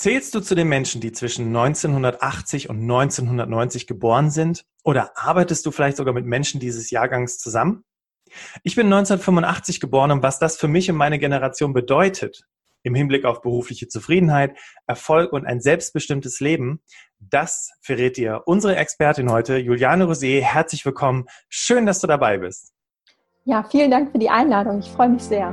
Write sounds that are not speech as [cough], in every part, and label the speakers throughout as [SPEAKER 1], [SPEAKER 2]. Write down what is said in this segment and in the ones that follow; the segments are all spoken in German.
[SPEAKER 1] Zählst du zu den Menschen, die zwischen 1980 und 1990 geboren sind? Oder arbeitest du vielleicht sogar mit Menschen dieses Jahrgangs zusammen? Ich bin 1985 geboren und was das für mich und meine Generation bedeutet, im Hinblick auf berufliche Zufriedenheit, Erfolg und ein selbstbestimmtes Leben, das verrät dir unsere Expertin heute, Juliane Rosier. Herzlich willkommen. Schön, dass du dabei bist.
[SPEAKER 2] Ja, vielen Dank für die Einladung. Ich freue mich sehr.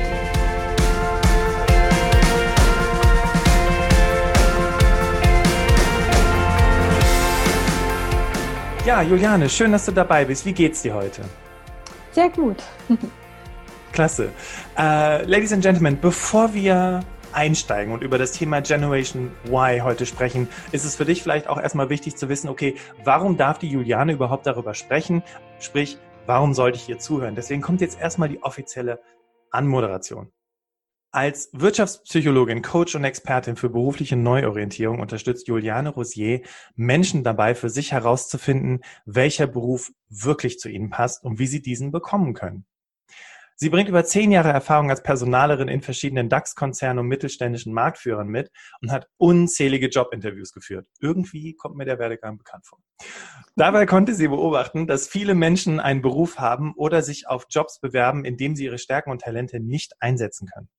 [SPEAKER 1] Ja, Juliane, schön, dass du dabei bist. Wie geht's dir heute?
[SPEAKER 2] Sehr gut.
[SPEAKER 1] Klasse. Uh, Ladies and Gentlemen, bevor wir einsteigen und über das Thema Generation Y heute sprechen, ist es für dich vielleicht auch erstmal wichtig zu wissen, okay, warum darf die Juliane überhaupt darüber sprechen? Sprich, warum sollte ich ihr zuhören? Deswegen kommt jetzt erstmal die offizielle Anmoderation. Als Wirtschaftspsychologin, Coach und Expertin für berufliche Neuorientierung unterstützt Juliane Rosier Menschen dabei, für sich herauszufinden, welcher Beruf wirklich zu ihnen passt und wie sie diesen bekommen können. Sie bringt über zehn Jahre Erfahrung als Personalerin in verschiedenen DAX-Konzernen und mittelständischen Marktführern mit und hat unzählige Jobinterviews geführt. Irgendwie kommt mir der Werdegang bekannt vor. Dabei konnte sie beobachten, dass viele Menschen einen Beruf haben oder sich auf Jobs bewerben, in dem sie ihre Stärken und Talente nicht einsetzen können.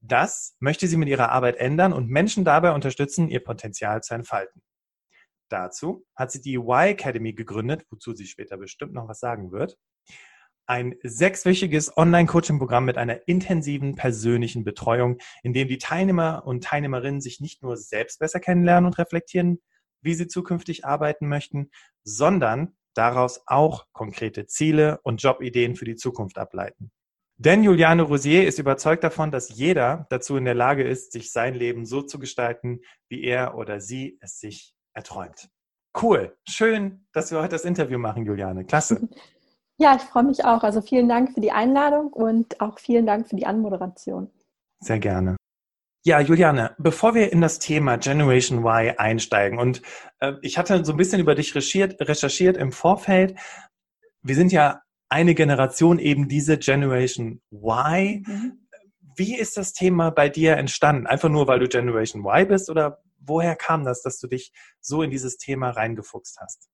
[SPEAKER 1] Das möchte sie mit ihrer Arbeit ändern und Menschen dabei unterstützen, ihr Potenzial zu entfalten. Dazu hat sie die Y Academy gegründet, wozu sie später bestimmt noch was sagen wird. Ein sechswöchiges Online-Coaching-Programm mit einer intensiven persönlichen Betreuung, in dem die Teilnehmer und Teilnehmerinnen sich nicht nur selbst besser kennenlernen und reflektieren, wie sie zukünftig arbeiten möchten, sondern daraus auch konkrete Ziele und Jobideen für die Zukunft ableiten. Denn Juliane Rosier ist überzeugt davon, dass jeder dazu in der Lage ist, sich sein Leben so zu gestalten, wie er oder sie es sich erträumt. Cool. Schön, dass wir heute das Interview machen, Juliane. Klasse. [laughs]
[SPEAKER 2] Ja, ich freue mich auch. Also vielen Dank für die Einladung und auch vielen Dank für die Anmoderation.
[SPEAKER 1] Sehr gerne. Ja, Juliane, bevor wir in das Thema Generation Y einsteigen und äh, ich hatte so ein bisschen über dich recherchiert, recherchiert im Vorfeld. Wir sind ja eine Generation eben diese Generation Y. Mhm. Wie ist das Thema bei dir entstanden? Einfach nur, weil du Generation Y bist oder woher kam das, dass du dich so in dieses Thema reingefuchst hast?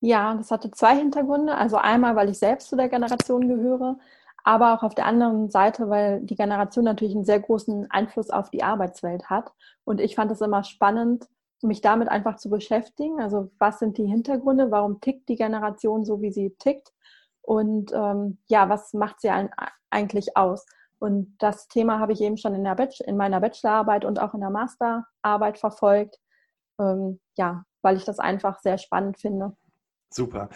[SPEAKER 2] Ja, das hatte zwei Hintergründe. Also einmal, weil ich selbst zu der Generation gehöre, aber auch auf der anderen Seite, weil die Generation natürlich einen sehr großen Einfluss auf die Arbeitswelt hat. Und ich fand es immer spannend, mich damit einfach zu beschäftigen. Also was sind die Hintergründe? Warum tickt die Generation so, wie sie tickt? Und ähm, ja, was macht sie eigentlich aus? Und das Thema habe ich eben schon in, in meiner Bachelorarbeit und auch in der Masterarbeit verfolgt. Ähm, ja, weil ich das einfach sehr spannend finde.
[SPEAKER 1] Super.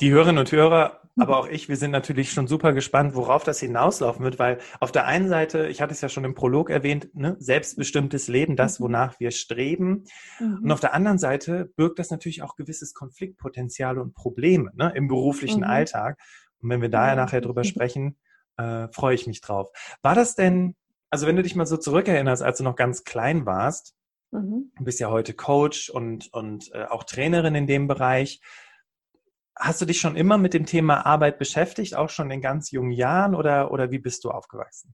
[SPEAKER 1] Die Hörerinnen und Hörer aber auch ich, wir sind natürlich schon super gespannt, worauf das hinauslaufen wird, weil auf der einen Seite, ich hatte es ja schon im Prolog erwähnt, ne, selbstbestimmtes Leben, das, mhm. wonach wir streben. Mhm. Und auf der anderen Seite birgt das natürlich auch gewisses Konfliktpotenzial und Probleme ne, im beruflichen mhm. Alltag. Und wenn wir da ja nachher drüber [laughs] sprechen, äh, freue ich mich drauf. War das denn, also wenn du dich mal so zurückerinnerst, als du noch ganz klein warst, mhm. du bist ja heute Coach und, und äh, auch Trainerin in dem Bereich, Hast du dich schon immer mit dem Thema Arbeit beschäftigt, auch schon in ganz jungen Jahren oder, oder wie bist du aufgewachsen?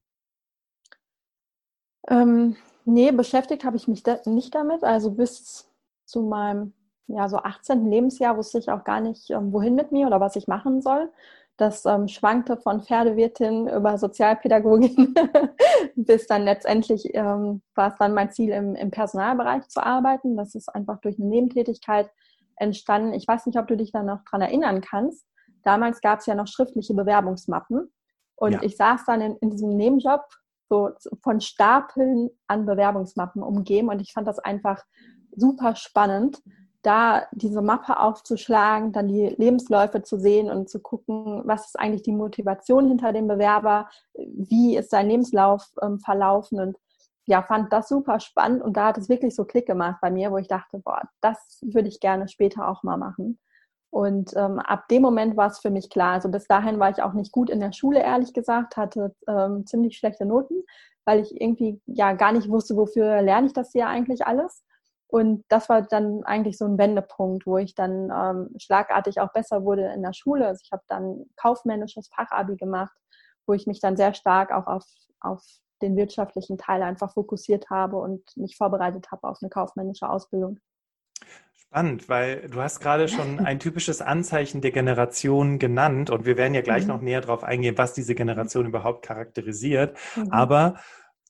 [SPEAKER 2] Ähm, nee, beschäftigt habe ich mich da nicht damit. Also bis zu meinem ja, so 18. Lebensjahr wusste ich auch gar nicht, ähm, wohin mit mir oder was ich machen soll. Das ähm, schwankte von Pferdewirtin über Sozialpädagogin [laughs] bis dann letztendlich ähm, war es dann mein Ziel, im, im Personalbereich zu arbeiten. Das ist einfach durch eine Nebentätigkeit entstanden. Ich weiß nicht, ob du dich da noch dran erinnern kannst. Damals gab es ja noch schriftliche Bewerbungsmappen. Und ja. ich saß dann in, in diesem Nebenjob so von Stapeln an Bewerbungsmappen umgeben. Und ich fand das einfach super spannend, da diese Mappe aufzuschlagen, dann die Lebensläufe zu sehen und zu gucken, was ist eigentlich die Motivation hinter dem Bewerber, wie ist sein Lebenslauf ähm, verlaufen und ja, fand das super spannend und da hat es wirklich so Klick gemacht bei mir, wo ich dachte, boah, das würde ich gerne später auch mal machen. Und ähm, ab dem Moment war es für mich klar. Also bis dahin war ich auch nicht gut in der Schule, ehrlich gesagt, hatte ähm, ziemlich schlechte Noten, weil ich irgendwie ja gar nicht wusste, wofür lerne ich das hier eigentlich alles. Und das war dann eigentlich so ein Wendepunkt, wo ich dann ähm, schlagartig auch besser wurde in der Schule. Also ich habe dann kaufmännisches Fachabi gemacht, wo ich mich dann sehr stark auch auf, auf den wirtschaftlichen Teil einfach fokussiert habe und mich vorbereitet habe auf eine kaufmännische Ausbildung.
[SPEAKER 1] Spannend, weil du hast gerade schon [laughs] ein typisches Anzeichen der Generation genannt und wir werden ja gleich mhm. noch näher darauf eingehen, was diese Generation überhaupt charakterisiert. Mhm. Aber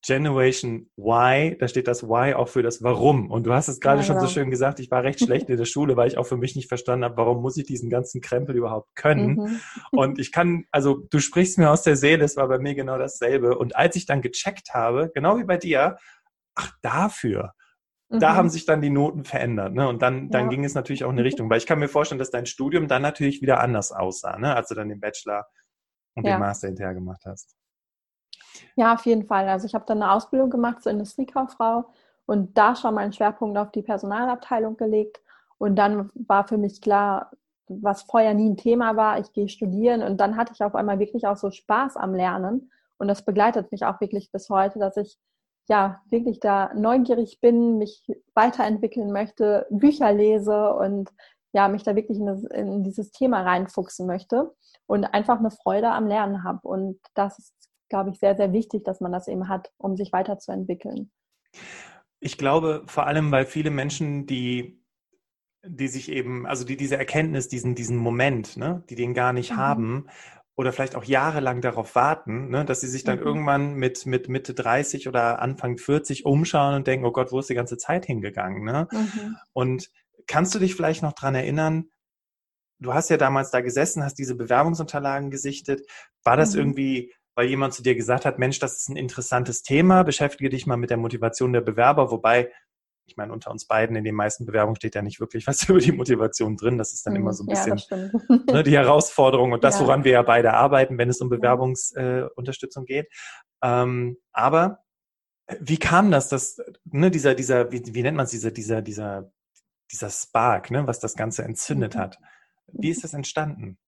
[SPEAKER 1] Generation Y, da steht das Y auch für das Warum. Und du hast es gerade ja, schon ja. so schön gesagt, ich war recht schlecht in der Schule, weil ich auch für mich nicht verstanden habe, warum muss ich diesen ganzen Krempel überhaupt können. Mhm. Und ich kann, also du sprichst mir aus der Seele, es war bei mir genau dasselbe. Und als ich dann gecheckt habe, genau wie bei dir, ach, dafür. Mhm. Da haben sich dann die Noten verändert. Ne? Und dann, dann ja. ging es natürlich auch in eine Richtung. Weil ich kann mir vorstellen, dass dein Studium dann natürlich wieder anders aussah, ne? als du dann den Bachelor und den Master hinterher gemacht hast.
[SPEAKER 2] Ja, auf jeden Fall. Also ich habe dann eine Ausbildung gemacht zur Industriekauffrau und da schon meinen Schwerpunkt auf die Personalabteilung gelegt. Und dann war für mich klar, was vorher nie ein Thema war, ich gehe studieren und dann hatte ich auf einmal wirklich auch so Spaß am Lernen. Und das begleitet mich auch wirklich bis heute, dass ich ja wirklich da neugierig bin, mich weiterentwickeln möchte, Bücher lese und ja, mich da wirklich in, das, in dieses Thema reinfuchsen möchte und einfach eine Freude am Lernen habe. Und das ist glaube ich, sehr, sehr wichtig, dass man das eben hat, um sich weiterzuentwickeln.
[SPEAKER 1] Ich glaube vor allem, weil viele Menschen, die, die sich eben, also die diese Erkenntnis, diesen, diesen Moment, ne, die den gar nicht mhm. haben oder vielleicht auch jahrelang darauf warten, ne, dass sie sich dann mhm. irgendwann mit, mit Mitte 30 oder Anfang 40 umschauen und denken, oh Gott, wo ist die ganze Zeit hingegangen? Ne? Mhm. Und kannst du dich vielleicht noch dran erinnern, du hast ja damals da gesessen, hast diese Bewerbungsunterlagen gesichtet. War das mhm. irgendwie weil jemand zu dir gesagt hat, Mensch, das ist ein interessantes Thema, beschäftige dich mal mit der Motivation der Bewerber, wobei ich meine, unter uns beiden in den meisten Bewerbungen steht ja nicht wirklich was [laughs] über die Motivation drin. Das ist dann immer so ein bisschen ja, [laughs] ne, die Herausforderung und das, ja. woran wir ja beide arbeiten, wenn es um Bewerbungsunterstützung äh, geht. Ähm, aber wie kam das, dass ne, dieser, dieser, wie, wie nennt man es, dieser, dieser, dieser, dieser Spark, ne, was das Ganze entzündet mhm. hat? Wie ist das entstanden?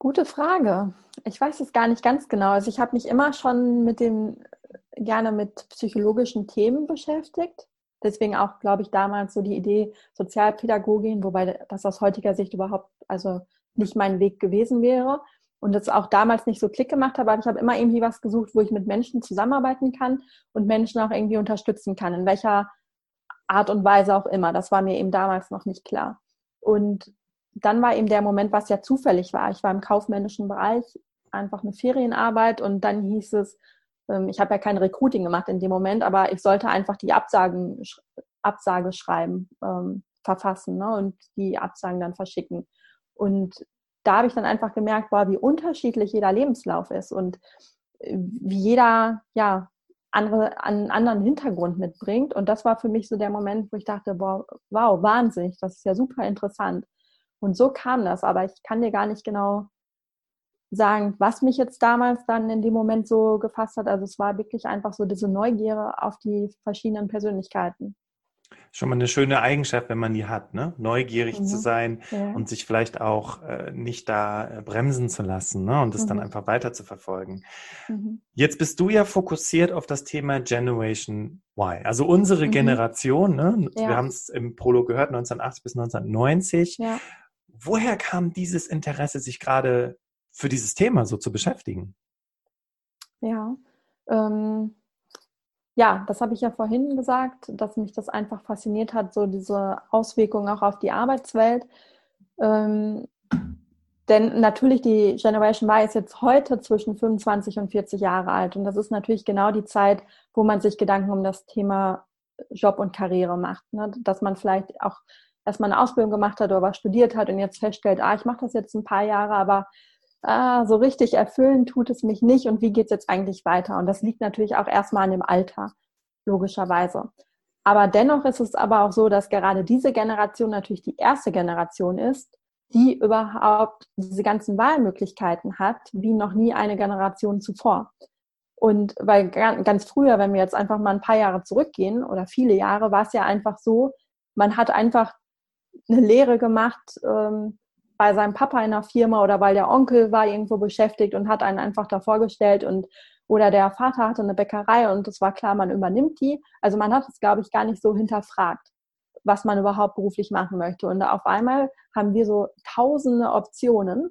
[SPEAKER 2] Gute Frage. Ich weiß es gar nicht ganz genau. Also ich habe mich immer schon mit dem, gerne mit psychologischen Themen beschäftigt. Deswegen auch, glaube ich, damals so die Idee Sozialpädagogin, wobei das aus heutiger Sicht überhaupt also nicht mein Weg gewesen wäre. Und das auch damals nicht so Klick gemacht habe, aber ich habe immer irgendwie was gesucht, wo ich mit Menschen zusammenarbeiten kann und Menschen auch irgendwie unterstützen kann, in welcher Art und Weise auch immer. Das war mir eben damals noch nicht klar. Und dann war eben der Moment, was ja zufällig war. Ich war im kaufmännischen Bereich, einfach eine Ferienarbeit und dann hieß es, ähm, ich habe ja kein Recruiting gemacht in dem Moment, aber ich sollte einfach die Absagen, Absage schreiben, ähm, verfassen ne, und die Absagen dann verschicken. Und da habe ich dann einfach gemerkt, boah, wie unterschiedlich jeder Lebenslauf ist und äh, wie jeder ja andere, einen anderen Hintergrund mitbringt. Und das war für mich so der Moment, wo ich dachte, boah, wow, wahnsinnig, das ist ja super interessant. Und so kam das, aber ich kann dir gar nicht genau sagen, was mich jetzt damals dann in dem Moment so gefasst hat. Also es war wirklich einfach so diese Neugier auf die verschiedenen Persönlichkeiten.
[SPEAKER 1] Schon mal eine schöne Eigenschaft, wenn man die hat, ne? Neugierig mhm. zu sein ja. und sich vielleicht auch äh, nicht da äh, bremsen zu lassen ne? und es mhm. dann einfach weiter zu verfolgen. Mhm. Jetzt bist du ja fokussiert auf das Thema Generation Y, also unsere mhm. Generation. Ne? Ja. Wir haben es im Prolog gehört, 1980 bis 1990. Ja. Woher kam dieses Interesse, sich gerade für dieses Thema so zu beschäftigen?
[SPEAKER 2] Ja, ähm, ja, das habe ich ja vorhin gesagt, dass mich das einfach fasziniert hat, so diese Auswirkungen auch auf die Arbeitswelt. Ähm, denn natürlich die Generation Y ist jetzt heute zwischen 25 und 40 Jahre alt und das ist natürlich genau die Zeit, wo man sich Gedanken um das Thema Job und Karriere macht, ne? dass man vielleicht auch erstmal eine Ausbildung gemacht hat oder was studiert hat und jetzt feststellt, ah, ich mache das jetzt ein paar Jahre, aber ah, so richtig erfüllen tut es mich nicht und wie geht es jetzt eigentlich weiter? Und das liegt natürlich auch erstmal an dem Alter, logischerweise. Aber dennoch ist es aber auch so, dass gerade diese Generation natürlich die erste Generation ist, die überhaupt diese ganzen Wahlmöglichkeiten hat, wie noch nie eine Generation zuvor. Und weil ganz früher, wenn wir jetzt einfach mal ein paar Jahre zurückgehen oder viele Jahre, war es ja einfach so, man hat einfach eine Lehre gemacht ähm, bei seinem Papa in der Firma oder weil der Onkel war irgendwo beschäftigt und hat einen einfach da vorgestellt und oder der Vater hatte eine Bäckerei und es war klar, man übernimmt die. Also man hat es, glaube ich, gar nicht so hinterfragt, was man überhaupt beruflich machen möchte. Und auf einmal haben wir so tausende Optionen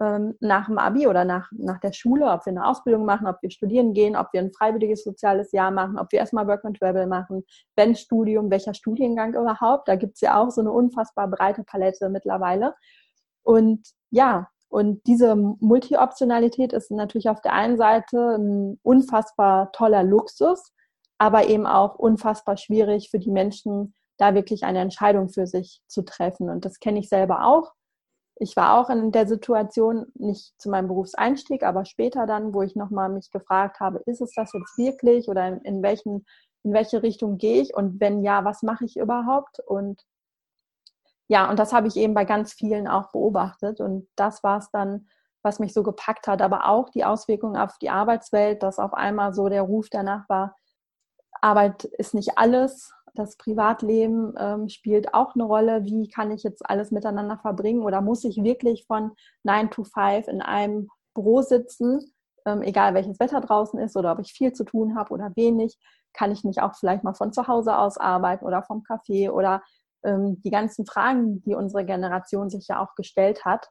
[SPEAKER 2] ähm, nach dem Abi oder nach, nach der Schule, ob wir eine Ausbildung machen, ob wir studieren gehen, ob wir ein freiwilliges soziales Jahr machen, ob wir erstmal Work and Travel machen, wenn Studium, welcher Studiengang überhaupt. Da gibt es ja auch so eine unfassbar breite Palette mittlerweile. Und ja, und diese Multi-Optionalität ist natürlich auf der einen Seite ein unfassbar toller Luxus, aber eben auch unfassbar schwierig für die Menschen, da wirklich eine Entscheidung für sich zu treffen. Und das kenne ich selber auch. Ich war auch in der Situation, nicht zu meinem Berufseinstieg, aber später dann, wo ich nochmal mich gefragt habe, ist es das jetzt wirklich oder in, in, welchen, in welche Richtung gehe ich und wenn ja, was mache ich überhaupt? Und ja, und das habe ich eben bei ganz vielen auch beobachtet. Und das war es dann, was mich so gepackt hat. Aber auch die Auswirkungen auf die Arbeitswelt, dass auf einmal so der Ruf danach war, Arbeit ist nicht alles. Das Privatleben ähm, spielt auch eine Rolle. Wie kann ich jetzt alles miteinander verbringen? Oder muss ich wirklich von 9 to 5 in einem Büro sitzen, ähm, egal welches Wetter draußen ist oder ob ich viel zu tun habe oder wenig? Kann ich nicht auch vielleicht mal von zu Hause aus arbeiten oder vom Café oder ähm, die ganzen Fragen, die unsere Generation sich ja auch gestellt hat.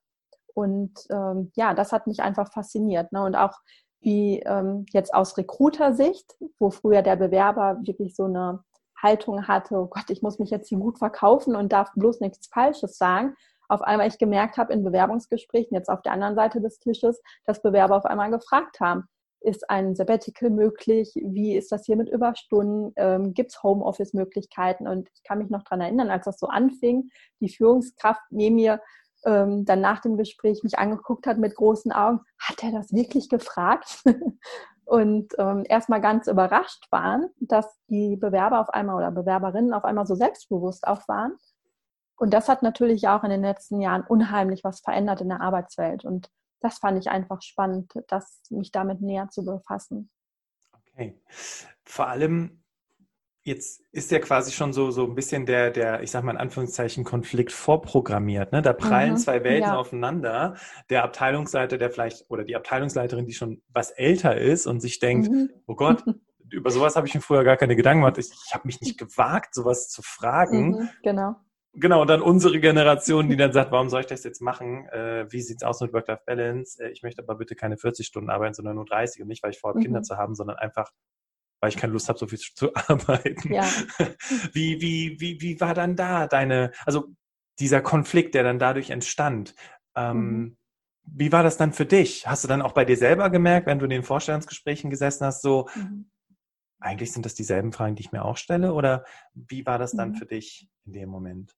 [SPEAKER 2] Und ähm, ja, das hat mich einfach fasziniert. Ne? Und auch wie ähm, jetzt aus Recruiter-Sicht, wo früher der Bewerber wirklich so eine Haltung hatte, oh Gott, ich muss mich jetzt hier gut verkaufen und darf bloß nichts Falsches sagen. Auf einmal ich gemerkt habe in Bewerbungsgesprächen, jetzt auf der anderen Seite des Tisches, dass Bewerber auf einmal gefragt haben, ist ein Sabbatical möglich? Wie ist das hier mit Überstunden? Ähm, Gibt es Homeoffice-Möglichkeiten? Und ich kann mich noch daran erinnern, als das so anfing, die Führungskraft neben mir ähm, dann nach dem Gespräch mich angeguckt hat mit großen Augen. Hat er das wirklich gefragt? [laughs] und ähm, erstmal ganz überrascht waren, dass die Bewerber auf einmal oder Bewerberinnen auf einmal so selbstbewusst auch waren. Und das hat natürlich auch in den letzten Jahren unheimlich was verändert in der Arbeitswelt. Und das fand ich einfach spannend, das, mich damit näher zu befassen.
[SPEAKER 1] Okay. Vor allem, jetzt ist ja quasi schon so, so ein bisschen der, der, ich sag mal in Anführungszeichen, Konflikt vorprogrammiert. Ne? Da prallen mhm, zwei Welten ja. aufeinander. Der Abteilungsleiter, der vielleicht, oder die Abteilungsleiterin, die schon was älter ist und sich denkt, mhm. oh Gott, [laughs] über sowas habe ich mir früher gar keine Gedanken gemacht. Ich, ich habe mich nicht gewagt, sowas zu fragen. Mhm,
[SPEAKER 2] genau.
[SPEAKER 1] Genau, und dann unsere Generation, die dann sagt, warum soll ich das jetzt machen? Äh, wie sieht's aus mit Work-Life-Balance? Äh, ich möchte aber bitte keine 40 Stunden arbeiten, sondern nur 30 und nicht, weil ich vorhabe, mhm. Kinder zu haben, sondern einfach, weil ich keine Lust habe, so viel zu [laughs] arbeiten. Ja. [laughs] Wie, wie, wie, wie war dann da deine, also dieser Konflikt, der dann dadurch entstand? Ähm, mhm. Wie war das dann für dich? Hast du dann auch bei dir selber gemerkt, wenn du in den Vorstellungsgesprächen gesessen hast, so, mhm. eigentlich sind das dieselben Fragen, die ich mir auch stelle? Oder wie war das dann mhm. für dich in dem Moment?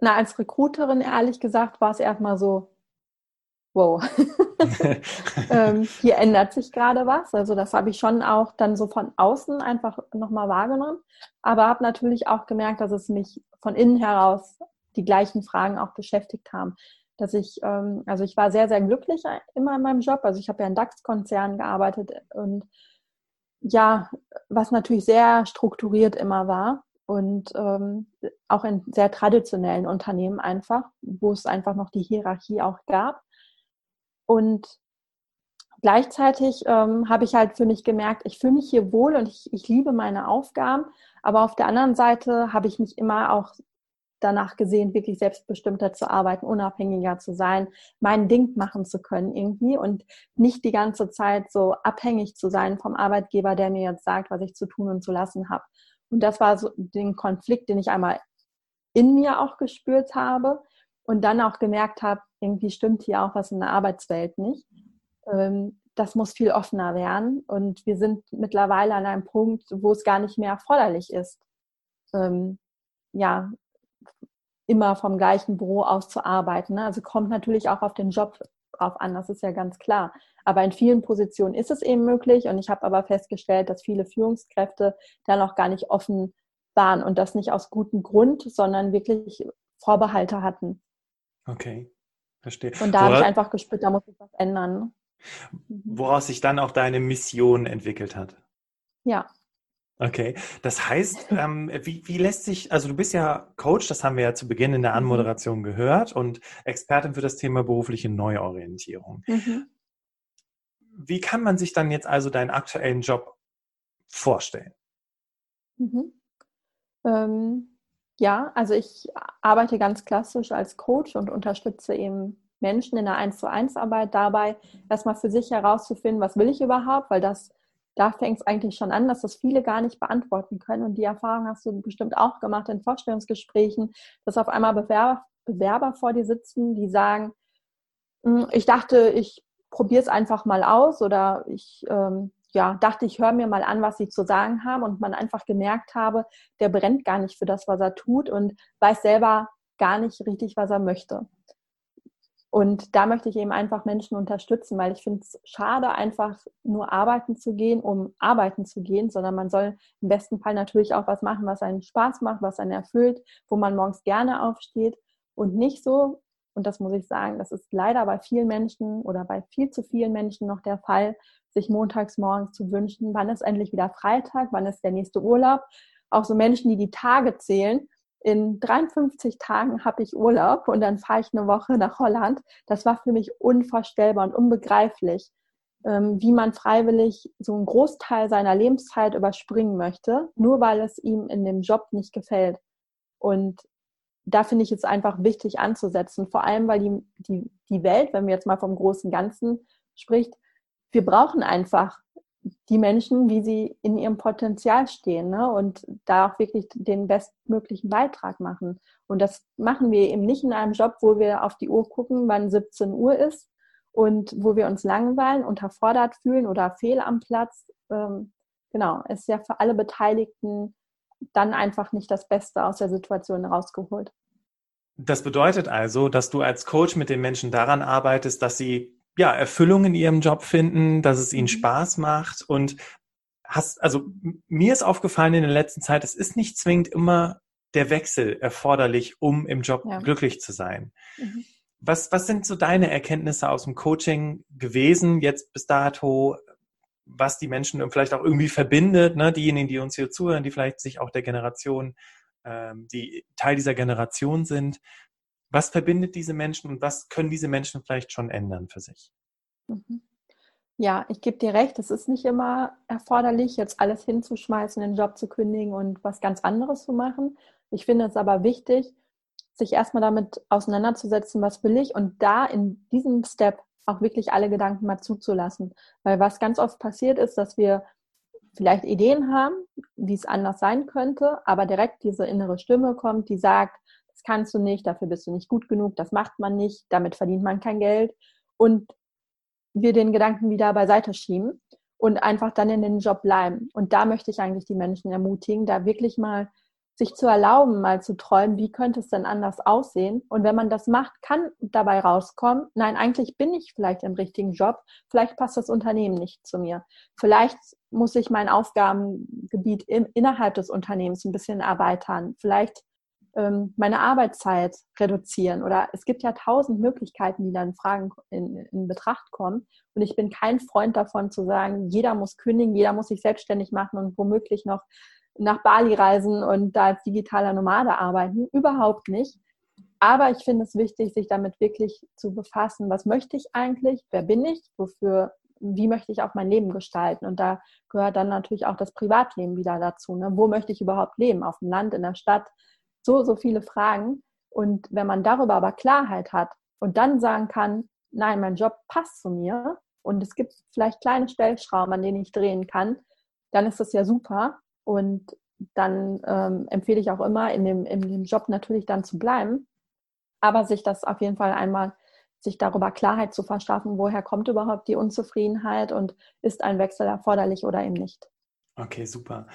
[SPEAKER 2] Na, als Recruiterin, ehrlich gesagt, war es erstmal so, wow, [laughs] ähm, hier ändert sich gerade was. Also das habe ich schon auch dann so von außen einfach nochmal wahrgenommen, aber habe natürlich auch gemerkt, dass es mich von innen heraus die gleichen Fragen auch beschäftigt haben. Dass ich, ähm, also ich war sehr, sehr glücklich immer in meinem Job. Also ich habe ja in DAX-Konzernen gearbeitet und ja, was natürlich sehr strukturiert immer war und ähm, auch in sehr traditionellen Unternehmen einfach, wo es einfach noch die Hierarchie auch gab. Und gleichzeitig ähm, habe ich halt für mich gemerkt, ich fühle mich hier wohl und ich, ich liebe meine Aufgaben, aber auf der anderen Seite habe ich mich immer auch danach gesehen, wirklich selbstbestimmter zu arbeiten, unabhängiger zu sein, mein Ding machen zu können irgendwie und nicht die ganze Zeit so abhängig zu sein vom Arbeitgeber, der mir jetzt sagt, was ich zu tun und zu lassen habe. Und das war so den Konflikt, den ich einmal in mir auch gespürt habe und dann auch gemerkt habe, irgendwie stimmt hier auch was in der Arbeitswelt nicht. Ähm, das muss viel offener werden und wir sind mittlerweile an einem Punkt, wo es gar nicht mehr erforderlich ist, ähm, ja, immer vom gleichen Büro aus zu arbeiten. Ne? Also kommt natürlich auch auf den Job drauf an, das ist ja ganz klar. Aber in vielen Positionen ist es eben möglich und ich habe aber festgestellt, dass viele Führungskräfte da noch gar nicht offen waren und das nicht aus gutem Grund, sondern wirklich Vorbehalte hatten.
[SPEAKER 1] Okay, verstehe.
[SPEAKER 2] Und da habe ich einfach gespürt, da muss ich was ändern.
[SPEAKER 1] Mhm. Woraus sich dann auch deine Mission entwickelt hat.
[SPEAKER 2] Ja.
[SPEAKER 1] Okay, das heißt, [laughs] ähm, wie, wie lässt sich, also du bist ja Coach, das haben wir ja zu Beginn in der mhm. Anmoderation gehört und Expertin für das Thema berufliche Neuorientierung. Mhm. Wie kann man sich dann jetzt also deinen aktuellen Job vorstellen?
[SPEAKER 2] Mhm. Ähm, ja, also ich arbeite ganz klassisch als Coach und unterstütze eben Menschen in der 1 zu 1 Arbeit dabei, erstmal für sich herauszufinden, was will ich überhaupt, weil das da fängt es eigentlich schon an, dass das viele gar nicht beantworten können. Und die Erfahrung hast du bestimmt auch gemacht in Vorstellungsgesprächen, dass auf einmal Bewerber, Bewerber vor dir sitzen, die sagen, hm, ich dachte, ich probiere es einfach mal aus oder ich ähm, ja, dachte, ich höre mir mal an, was sie zu sagen haben und man einfach gemerkt habe, der brennt gar nicht für das, was er tut und weiß selber gar nicht richtig, was er möchte. Und da möchte ich eben einfach Menschen unterstützen, weil ich finde es schade, einfach nur arbeiten zu gehen, um arbeiten zu gehen, sondern man soll im besten Fall natürlich auch was machen, was einen Spaß macht, was einen erfüllt, wo man morgens gerne aufsteht und nicht so, und das muss ich sagen, das ist leider bei vielen Menschen oder bei viel zu vielen Menschen noch der Fall, sich montags morgens zu wünschen, wann ist endlich wieder Freitag, wann ist der nächste Urlaub. Auch so Menschen, die die Tage zählen in 53 Tagen habe ich Urlaub und dann fahre ich eine Woche nach Holland. Das war für mich unvorstellbar und unbegreiflich, ähm, wie man freiwillig so einen Großteil seiner Lebenszeit überspringen möchte, nur weil es ihm in dem Job nicht gefällt. Und da finde ich es einfach wichtig anzusetzen, vor allem weil die, die, die Welt, wenn wir jetzt mal vom großen Ganzen spricht, wir brauchen einfach die Menschen, wie sie in ihrem Potenzial stehen ne? und da auch wirklich den bestmöglichen Beitrag machen. Und das machen wir eben nicht in einem Job, wo wir auf die Uhr gucken, wann 17 Uhr ist und wo wir uns langweilen, unterfordert fühlen oder fehl am Platz. Ähm, genau, ist ja für alle Beteiligten dann einfach nicht das Beste aus der Situation rausgeholt.
[SPEAKER 1] Das bedeutet also, dass du als Coach mit den Menschen daran arbeitest, dass sie ja, Erfüllung in ihrem Job finden, dass es ihnen mhm. Spaß macht und hast, also mir ist aufgefallen in der letzten Zeit, es ist nicht zwingend immer der Wechsel erforderlich, um im Job ja. glücklich zu sein. Mhm. Was, was sind so deine Erkenntnisse aus dem Coaching gewesen, jetzt bis dato, was die Menschen vielleicht auch irgendwie verbindet, ne? diejenigen, die uns hier zuhören, die vielleicht sich auch der Generation, ähm, die Teil dieser Generation sind, was verbindet diese Menschen und was können diese Menschen vielleicht schon ändern für sich?
[SPEAKER 2] Mhm. Ja, ich gebe dir recht, es ist nicht immer erforderlich, jetzt alles hinzuschmeißen, den Job zu kündigen und was ganz anderes zu machen. Ich finde es aber wichtig, sich erstmal damit auseinanderzusetzen, was will ich und da in diesem Step auch wirklich alle Gedanken mal zuzulassen. Weil was ganz oft passiert ist, dass wir vielleicht Ideen haben, wie es anders sein könnte, aber direkt diese innere Stimme kommt, die sagt, das kannst du nicht, dafür bist du nicht gut genug, das macht man nicht, damit verdient man kein Geld und wir den Gedanken wieder beiseite schieben und einfach dann in den Job bleiben. Und da möchte ich eigentlich die Menschen ermutigen, da wirklich mal sich zu erlauben, mal zu träumen, wie könnte es denn anders aussehen? Und wenn man das macht, kann dabei rauskommen, nein, eigentlich bin ich vielleicht im richtigen Job, vielleicht passt das Unternehmen nicht zu mir. Vielleicht muss ich mein Aufgabengebiet im, innerhalb des Unternehmens ein bisschen erweitern. Vielleicht ähm, meine Arbeitszeit reduzieren oder es gibt ja tausend Möglichkeiten, die dann Fragen in, in Betracht kommen. Und ich bin kein Freund davon zu sagen, jeder muss kündigen, jeder muss sich selbstständig machen und womöglich noch nach Bali reisen und da als digitaler Nomade arbeiten. Überhaupt nicht. Aber ich finde es wichtig, sich damit wirklich zu befassen. Was möchte ich eigentlich? Wer bin ich? Wofür wie möchte ich auch mein Leben gestalten? Und da gehört dann natürlich auch das Privatleben wieder dazu. Ne? Wo möchte ich überhaupt leben? Auf dem Land, in der Stadt? So, so viele Fragen. Und wenn man darüber aber Klarheit hat und dann sagen kann, nein, mein Job passt zu mir und es gibt vielleicht kleine Stellschrauben, an denen ich drehen kann, dann ist das ja super. Und dann ähm, empfehle ich auch immer, in dem, in dem Job natürlich dann zu bleiben, aber sich das auf jeden Fall einmal, sich darüber Klarheit zu verschaffen, woher kommt überhaupt die Unzufriedenheit und ist ein Wechsel erforderlich oder eben nicht.
[SPEAKER 1] Okay, super.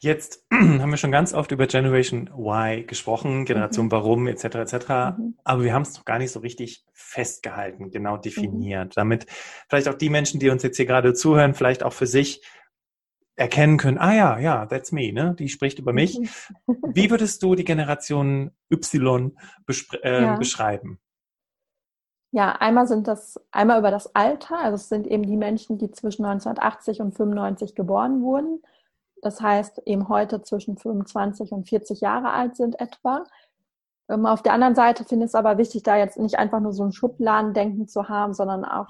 [SPEAKER 1] Jetzt [clears throat] haben wir schon ganz oft über Generation Y gesprochen, Generation mhm. Warum etc. etc. Mhm. Aber wir haben es noch gar nicht so richtig festgehalten, genau mhm. definiert, mhm. damit vielleicht auch die Menschen, die uns jetzt hier gerade zuhören, vielleicht auch für sich erkennen können, ah ja, ja, that's me, ne? Die spricht über mich. Wie würdest du die Generation Y äh, ja. beschreiben?
[SPEAKER 2] Ja, einmal sind das einmal über das Alter, also es sind eben die Menschen, die zwischen 1980 und 95 geboren wurden. Das heißt, eben heute zwischen 25 und 40 Jahre alt sind etwa. Ähm, auf der anderen Seite finde ich es aber wichtig, da jetzt nicht einfach nur so ein Schubladendenken zu haben, sondern auch,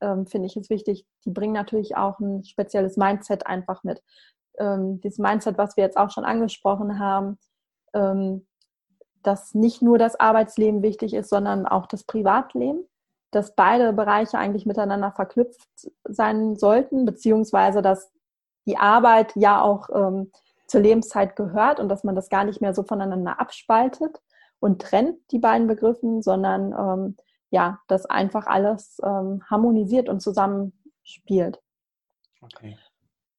[SPEAKER 2] ähm, finde ich es wichtig, die bringen natürlich auch ein spezielles Mindset einfach mit. Ähm, dieses Mindset, was wir jetzt auch schon angesprochen haben, ähm, dass nicht nur das Arbeitsleben wichtig ist, sondern auch das Privatleben, dass beide Bereiche eigentlich miteinander verknüpft sein sollten, beziehungsweise dass die Arbeit ja auch ähm, zur Lebenszeit gehört und dass man das gar nicht mehr so voneinander abspaltet und trennt die beiden Begriffen, sondern ähm, ja, dass einfach alles ähm, harmonisiert und zusammenspielt. Okay.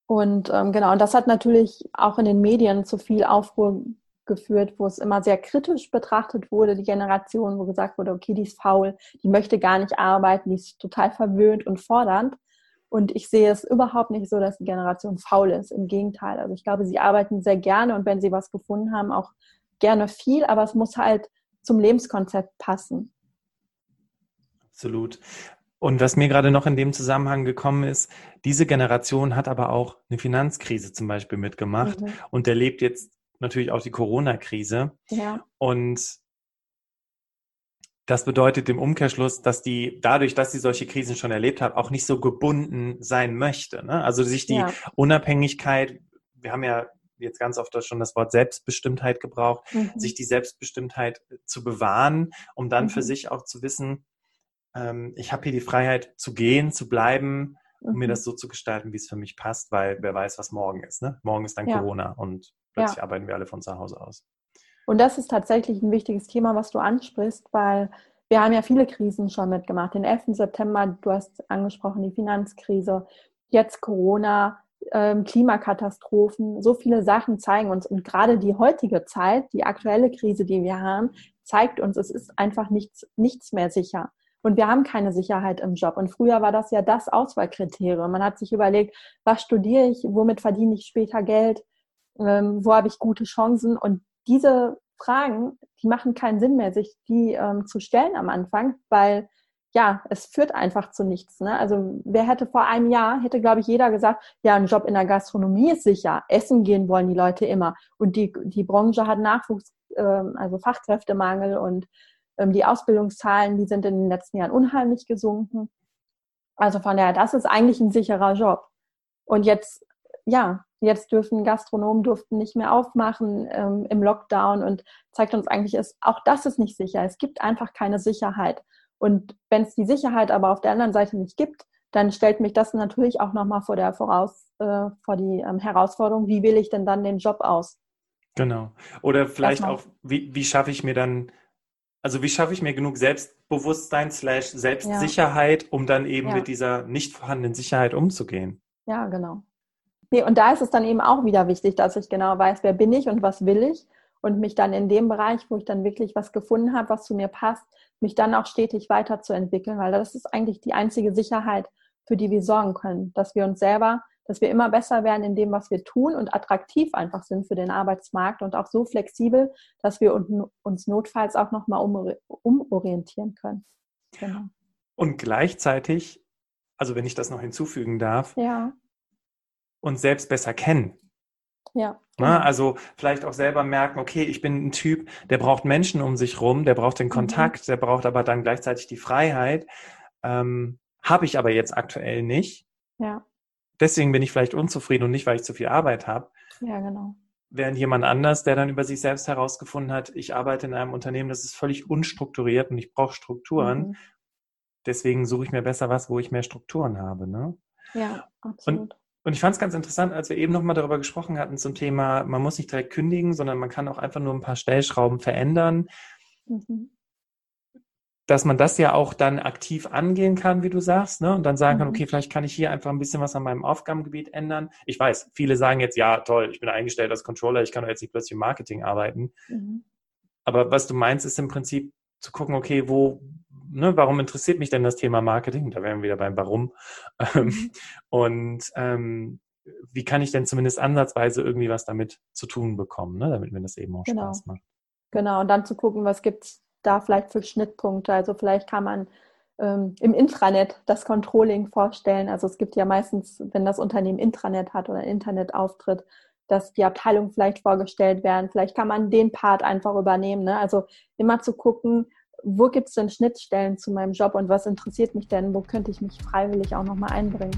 [SPEAKER 2] Und ähm, genau, und das hat natürlich auch in den Medien zu viel Aufruhr geführt, wo es immer sehr kritisch betrachtet wurde, die Generation, wo gesagt wurde, okay, die ist faul, die möchte gar nicht arbeiten, die ist total verwöhnt und fordernd. Und ich sehe es überhaupt nicht so, dass die Generation faul ist. Im Gegenteil. Also ich glaube, sie arbeiten sehr gerne und wenn sie was gefunden haben, auch gerne viel, aber es muss halt zum Lebenskonzept passen.
[SPEAKER 1] Absolut. Und was mir gerade noch in dem Zusammenhang gekommen ist, diese Generation hat aber auch eine Finanzkrise zum Beispiel mitgemacht mhm. und erlebt jetzt natürlich auch die Corona-Krise. Ja. Und das bedeutet im Umkehrschluss, dass die dadurch, dass sie solche Krisen schon erlebt hat, auch nicht so gebunden sein möchte. Ne? Also sich die ja. Unabhängigkeit, wir haben ja jetzt ganz oft schon das Wort Selbstbestimmtheit gebraucht, mhm. sich die Selbstbestimmtheit zu bewahren, um dann mhm. für sich auch zu wissen, ähm, ich habe hier die Freiheit zu gehen, zu bleiben, um mhm. mir das so zu gestalten, wie es für mich passt, weil wer weiß, was morgen ist. Ne? Morgen ist dann ja. Corona und plötzlich ja. arbeiten wir alle von zu Hause aus.
[SPEAKER 2] Und das ist tatsächlich ein wichtiges Thema, was du ansprichst, weil wir haben ja viele Krisen schon mitgemacht. Den 11. September, du hast angesprochen, die Finanzkrise, jetzt Corona, ähm, Klimakatastrophen, so viele Sachen zeigen uns. Und gerade die heutige Zeit, die aktuelle Krise, die wir haben, zeigt uns, es ist einfach nichts, nichts mehr sicher. Und wir haben keine Sicherheit im Job. Und früher war das ja das Auswahlkriterium. Man hat sich überlegt, was studiere ich, womit verdiene ich später Geld, ähm, wo habe ich gute Chancen. Und diese Fragen, die machen keinen Sinn mehr, sich die ähm, zu stellen am Anfang, weil ja, es führt einfach zu nichts. Ne? Also wer hätte vor einem Jahr, hätte, glaube ich, jeder gesagt, ja, ein Job in der Gastronomie ist sicher. Essen gehen wollen die Leute immer. Und die, die Branche hat Nachwuchs, äh, also Fachkräftemangel und ähm, die Ausbildungszahlen, die sind in den letzten Jahren unheimlich gesunken. Also von daher, das ist eigentlich ein sicherer Job. Und jetzt, ja, jetzt dürfen Gastronomen durften nicht mehr aufmachen ähm, im Lockdown und zeigt uns eigentlich, ist, auch das ist nicht sicher. Es gibt einfach keine Sicherheit. Und wenn es die Sicherheit aber auf der anderen Seite nicht gibt, dann stellt mich das natürlich auch nochmal vor der Voraus, äh, vor die ähm, Herausforderung, wie wähle ich denn dann den Job aus?
[SPEAKER 1] Genau. Oder vielleicht auch, wie, wie schaffe ich mir dann, also wie schaffe ich mir genug Selbstbewusstsein slash Selbstsicherheit, ja. um dann eben ja. mit dieser nicht vorhandenen Sicherheit umzugehen?
[SPEAKER 2] Ja, genau. Nee, und da ist es dann eben auch wieder wichtig, dass ich genau weiß, wer bin ich und was will ich und mich dann in dem Bereich, wo ich dann wirklich was gefunden habe, was zu mir passt, mich dann auch stetig weiterzuentwickeln, weil das ist eigentlich die einzige Sicherheit, für die wir sorgen können, dass wir uns selber, dass wir immer besser werden in dem, was wir tun und attraktiv einfach sind für den Arbeitsmarkt und auch so flexibel, dass wir uns notfalls auch nochmal umorientieren können.
[SPEAKER 1] Genau. Und gleichzeitig, also wenn ich das noch hinzufügen darf, ja uns selbst besser kennen. Ja. Ne? Genau. Also vielleicht auch selber merken, okay, ich bin ein Typ, der braucht Menschen um sich rum, der braucht den mhm. Kontakt, mhm. der braucht aber dann gleichzeitig die Freiheit. Ähm, Habe ich aber jetzt aktuell nicht. Ja. Deswegen bin ich vielleicht unzufrieden und nicht, weil ich zu viel Arbeit habe. Ja, genau. Während jemand anders, der dann über sich selbst herausgefunden hat, ich arbeite in einem Unternehmen, das ist völlig unstrukturiert und ich brauche Strukturen. Mhm. Deswegen suche ich mir besser was, wo ich mehr Strukturen habe. Ne? Ja, absolut. Und und ich fand es ganz interessant, als wir eben nochmal darüber gesprochen hatten zum Thema, man muss nicht direkt kündigen, sondern man kann auch einfach nur ein paar Stellschrauben verändern. Mhm. Dass man das ja auch dann aktiv angehen kann, wie du sagst, ne? Und dann sagen mhm. kann, okay, vielleicht kann ich hier einfach ein bisschen was an meinem Aufgabengebiet ändern. Ich weiß, viele sagen jetzt, ja, toll, ich bin eingestellt als Controller, ich kann doch jetzt nicht plötzlich im Marketing arbeiten. Mhm. Aber was du meinst, ist im Prinzip zu gucken, okay, wo, ne, warum interessiert mich denn das Thema Marketing? Da wären wir wieder beim Warum. [laughs] Ähm, mhm. Und ähm, wie kann ich denn zumindest ansatzweise irgendwie was damit zu tun bekommen, ne, damit mir das eben auch genau. Spaß macht.
[SPEAKER 2] Genau, und dann zu gucken, was gibt's da vielleicht für Schnittpunkte? Also vielleicht kann man ähm, im Intranet das Controlling vorstellen. Also es gibt ja meistens, wenn das Unternehmen Intranet hat oder Internetauftritt, dass die Abteilungen vielleicht vorgestellt werden. Vielleicht kann man den Part einfach übernehmen. Ne? Also immer zu gucken, wo gibt es denn Schnittstellen zu meinem Job und was interessiert mich denn? Wo könnte ich mich freiwillig auch nochmal einbringen?